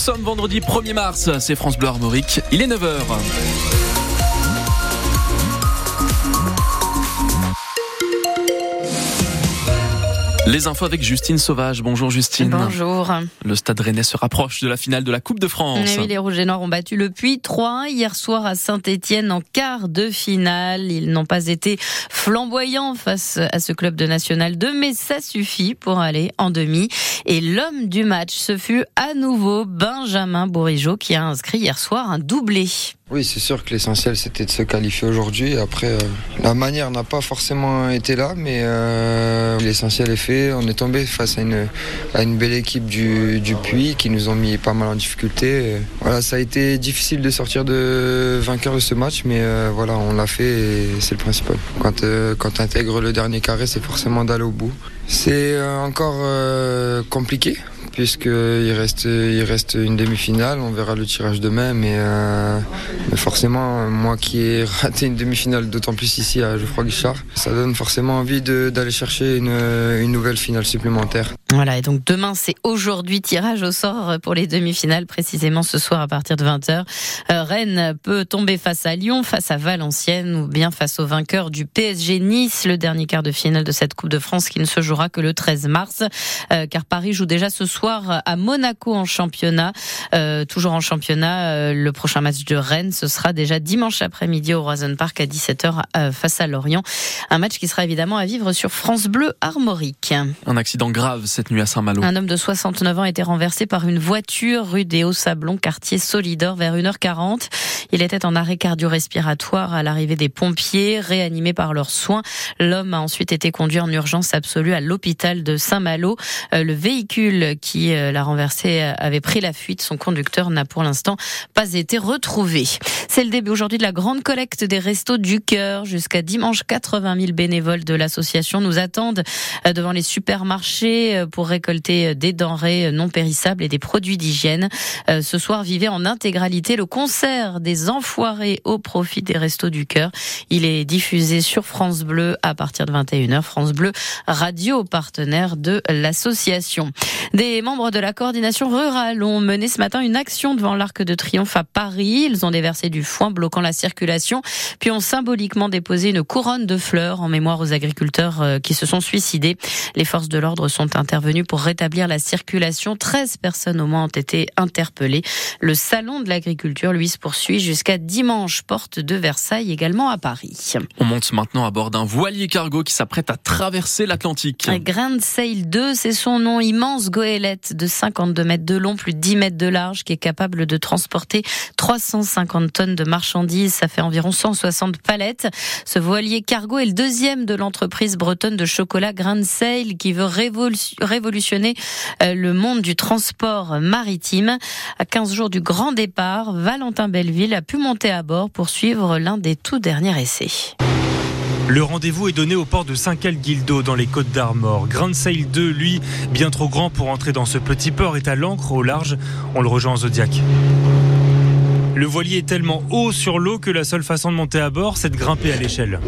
sommes vendredi 1er mars, c'est France Bleu Armorique, il est 9h. Les infos avec Justine Sauvage. Bonjour Justine. Bonjour. Le Stade Rennais se rapproche de la finale de la Coupe de France. oui, les Rouges et Noirs ont battu le Puy 3 hier soir à Saint-Étienne en quart de finale. Ils n'ont pas été flamboyants face à ce club de National 2, mais ça suffit pour aller en demi. Et l'homme du match, ce fut à nouveau Benjamin Bourigeau qui a inscrit hier soir un doublé. Oui, c'est sûr que l'essentiel c'était de se qualifier aujourd'hui. Après, euh, la manière n'a pas forcément été là, mais euh, l'essentiel est fait. On est tombé face à une, à une belle équipe du, du Puy qui nous ont mis pas mal en difficulté. voilà, ça a été difficile de sortir de vainqueur de ce match, mais euh, voilà, on l'a fait et c'est le principal. Quand, quand tu intègres le dernier carré, c'est forcément d'aller au bout. C'est encore compliqué puisqu'il reste, il reste une demi-finale. On verra le tirage demain, mais, euh, forcément, moi qui ai raté une demi-finale, d'autant plus ici à Geoffroy Guichard, ça donne forcément envie d'aller chercher une, une nouvelle finale supplémentaire. Voilà, et donc demain, c'est aujourd'hui tirage au sort pour les demi-finales, précisément ce soir à partir de 20h. Euh, Rennes peut tomber face à Lyon, face à Valenciennes ou bien face au vainqueur du PSG Nice, le dernier quart de finale de cette Coupe de France qui ne se jouera que le 13 mars, euh, car Paris joue déjà ce soir à Monaco en championnat. Euh, toujours en championnat, le prochain match de Rennes, ce sera déjà dimanche après-midi au Roison Park à 17h face à Lorient. Un match qui sera évidemment à vivre sur France Bleu Armorique. Un accident grave, cette nuit à Saint-Malo. Un homme de 69 ans a été renversé par une voiture rue des Hauts-Sablons, quartier Solidor, vers 1h40. Il était en arrêt cardio-respiratoire à l'arrivée des pompiers, réanimé par leurs soins. L'homme a ensuite été conduit en urgence absolue à l'hôpital de Saint-Malo. Euh, le véhicule qui euh, l'a renversé avait pris la fuite. Son conducteur n'a pour l'instant pas été retrouvé. C'est le début aujourd'hui de la grande collecte des restos du cœur. Jusqu'à dimanche, 80 000 bénévoles de l'association nous attendent euh, devant les supermarchés pour récolter des denrées non périssables et des produits d'hygiène. Euh, ce soir, vivez en intégralité le concert des Enfoirés au profit des Restos du Cœur. Il est diffusé sur France Bleu à partir de 21h. France Bleu, radio partenaire de l'association. Des membres de la coordination rurale ont mené ce matin une action devant l'Arc de Triomphe à Paris. Ils ont déversé du foin bloquant la circulation, puis ont symboliquement déposé une couronne de fleurs en mémoire aux agriculteurs euh, qui se sont suicidés. Les forces de l'ordre sont intervenues venu pour rétablir la circulation. 13 personnes au moins ont été interpellées. Le salon de l'agriculture, lui, se poursuit jusqu'à dimanche, porte de Versailles, également à Paris. On monte maintenant à bord d'un voilier cargo qui s'apprête à traverser l'Atlantique. Grand Sail 2, c'est son nom, immense goélette de 52 mètres de long, plus de 10 mètres de large, qui est capable de transporter 350 tonnes de marchandises. Ça fait environ 160 palettes. Ce voilier cargo est le deuxième de l'entreprise bretonne de chocolat Grand Sail qui veut révolutionner révolutionner euh, le monde du transport maritime. À 15 jours du grand départ, Valentin Belleville a pu monter à bord pour suivre l'un des tout derniers essais. Le rendez-vous est donné au port de Saint-Cal-Guildo dans les Côtes d'Armor. Grand Sail 2, lui, bien trop grand pour entrer dans ce petit port, est à l'ancre au large. On le rejoint en Zodiac. Le voilier est tellement haut sur l'eau que la seule façon de monter à bord, c'est de grimper à l'échelle.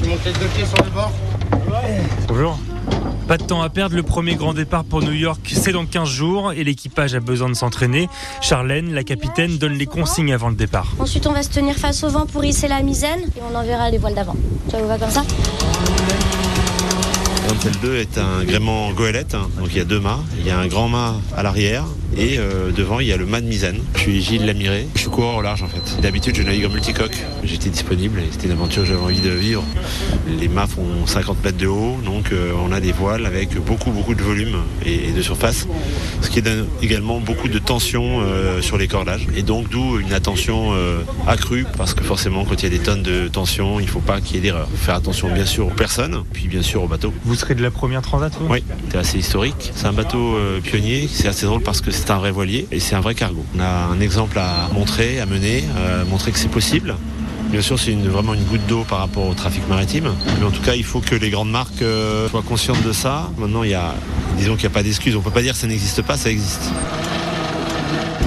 Tu montes les deux pieds sur le bord Bonjour. Pas de temps à perdre, le premier grand départ pour New York, c'est dans 15 jours et l'équipage a besoin de s'entraîner. Charlène, la capitaine, donne les consignes avant le départ. Ensuite, on va se tenir face au vent pour hisser la misaine et on enverra les voiles d'avant. Ça vous va comme ça Rentel 2 est un gréement goélette, hein. donc il y a deux mâts. Il y a un grand mât à l'arrière et euh, devant il y a le mât de misaine. Je suis Gilles Lamiré, je suis coureur au large en fait. D'habitude je navigue en multicoque. J'étais disponible et c'était une aventure que j'avais envie de vivre. Les mâts font 50 mètres de haut, donc euh, on a des voiles avec beaucoup beaucoup de volume et, de surface, ce qui donne également beaucoup de tension euh, sur les cordages et donc d'où une attention accrue parce que forcément quand il y a des tonnes de tension, il ne faut pas qu'il y ait d'erreur. Faire attention bien sûr aux personnes, puis bien sûr aux bateaux. Vous serez de la première transat Oui, c'est assez historique. C'est un bateau euh, pionnier. C'est assez drôle parce que c'est un vrai voilier et c'est un vrai cargo. On a un exemple à montrer, à mener, montrer que c'est possible. Bien sûr, c'est vraiment une goutte d'eau par rapport au trafic maritime. Mais en tout cas, il faut que les grandes marques euh, soient conscientes de ça. Maintenant, il y a, disons qu'il n'y a pas d'excuse. On ne peut pas dire que ça n'existe pas, ça existe.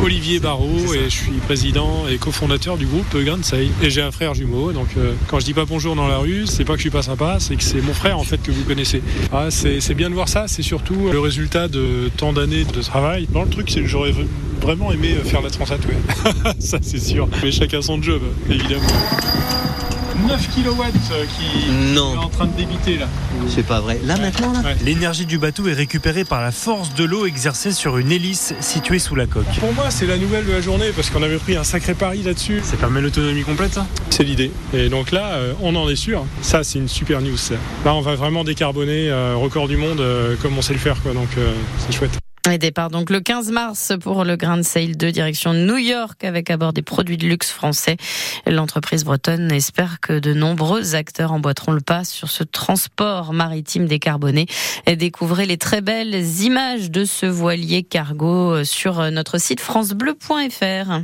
Olivier Barrault et je suis président et cofondateur du groupe Grand Sail. Et j'ai un frère jumeau, donc euh, quand je dis pas bonjour dans la rue, c'est pas que je suis pas sympa, c'est que c'est mon frère en fait que vous connaissez. Ah, c'est bien de voir ça, c'est surtout le résultat de tant d'années de travail. Dans le truc, c'est que j'aurais vraiment aimé faire la Transat, ouais. ça c'est sûr. Mais chacun son job, évidemment. 9 kW qui Non. est en train de débiter là. C'est pas vrai. Là maintenant là Ouais. L'énergie du bateau est récupérée par la force de l'eau exercée sur une hélice située sous la coque. Pour moi, c'est la nouvelle de la journée parce qu'on avait pris un sacré pari là-dessus. Ça permet l'autonomie complète ça? C'est l'idée. Et donc là, euh, on en est sûr. Ça, c'est une super news. Là, on va vraiment décarboner euh, record du monde euh, comme on sait le faire. Quoi. Donc, euh, c'est chouette. Et départ donc le 15 mars pour le Grand Sail 2 direction New York avec à bord des produits de luxe français. L'entreprise bretonne espère que de nombreux acteurs emboîteront le pas sur ce transport maritime décarboné. Et découvrez les très belles images de ce voilier cargo sur notre site francebleu.fr.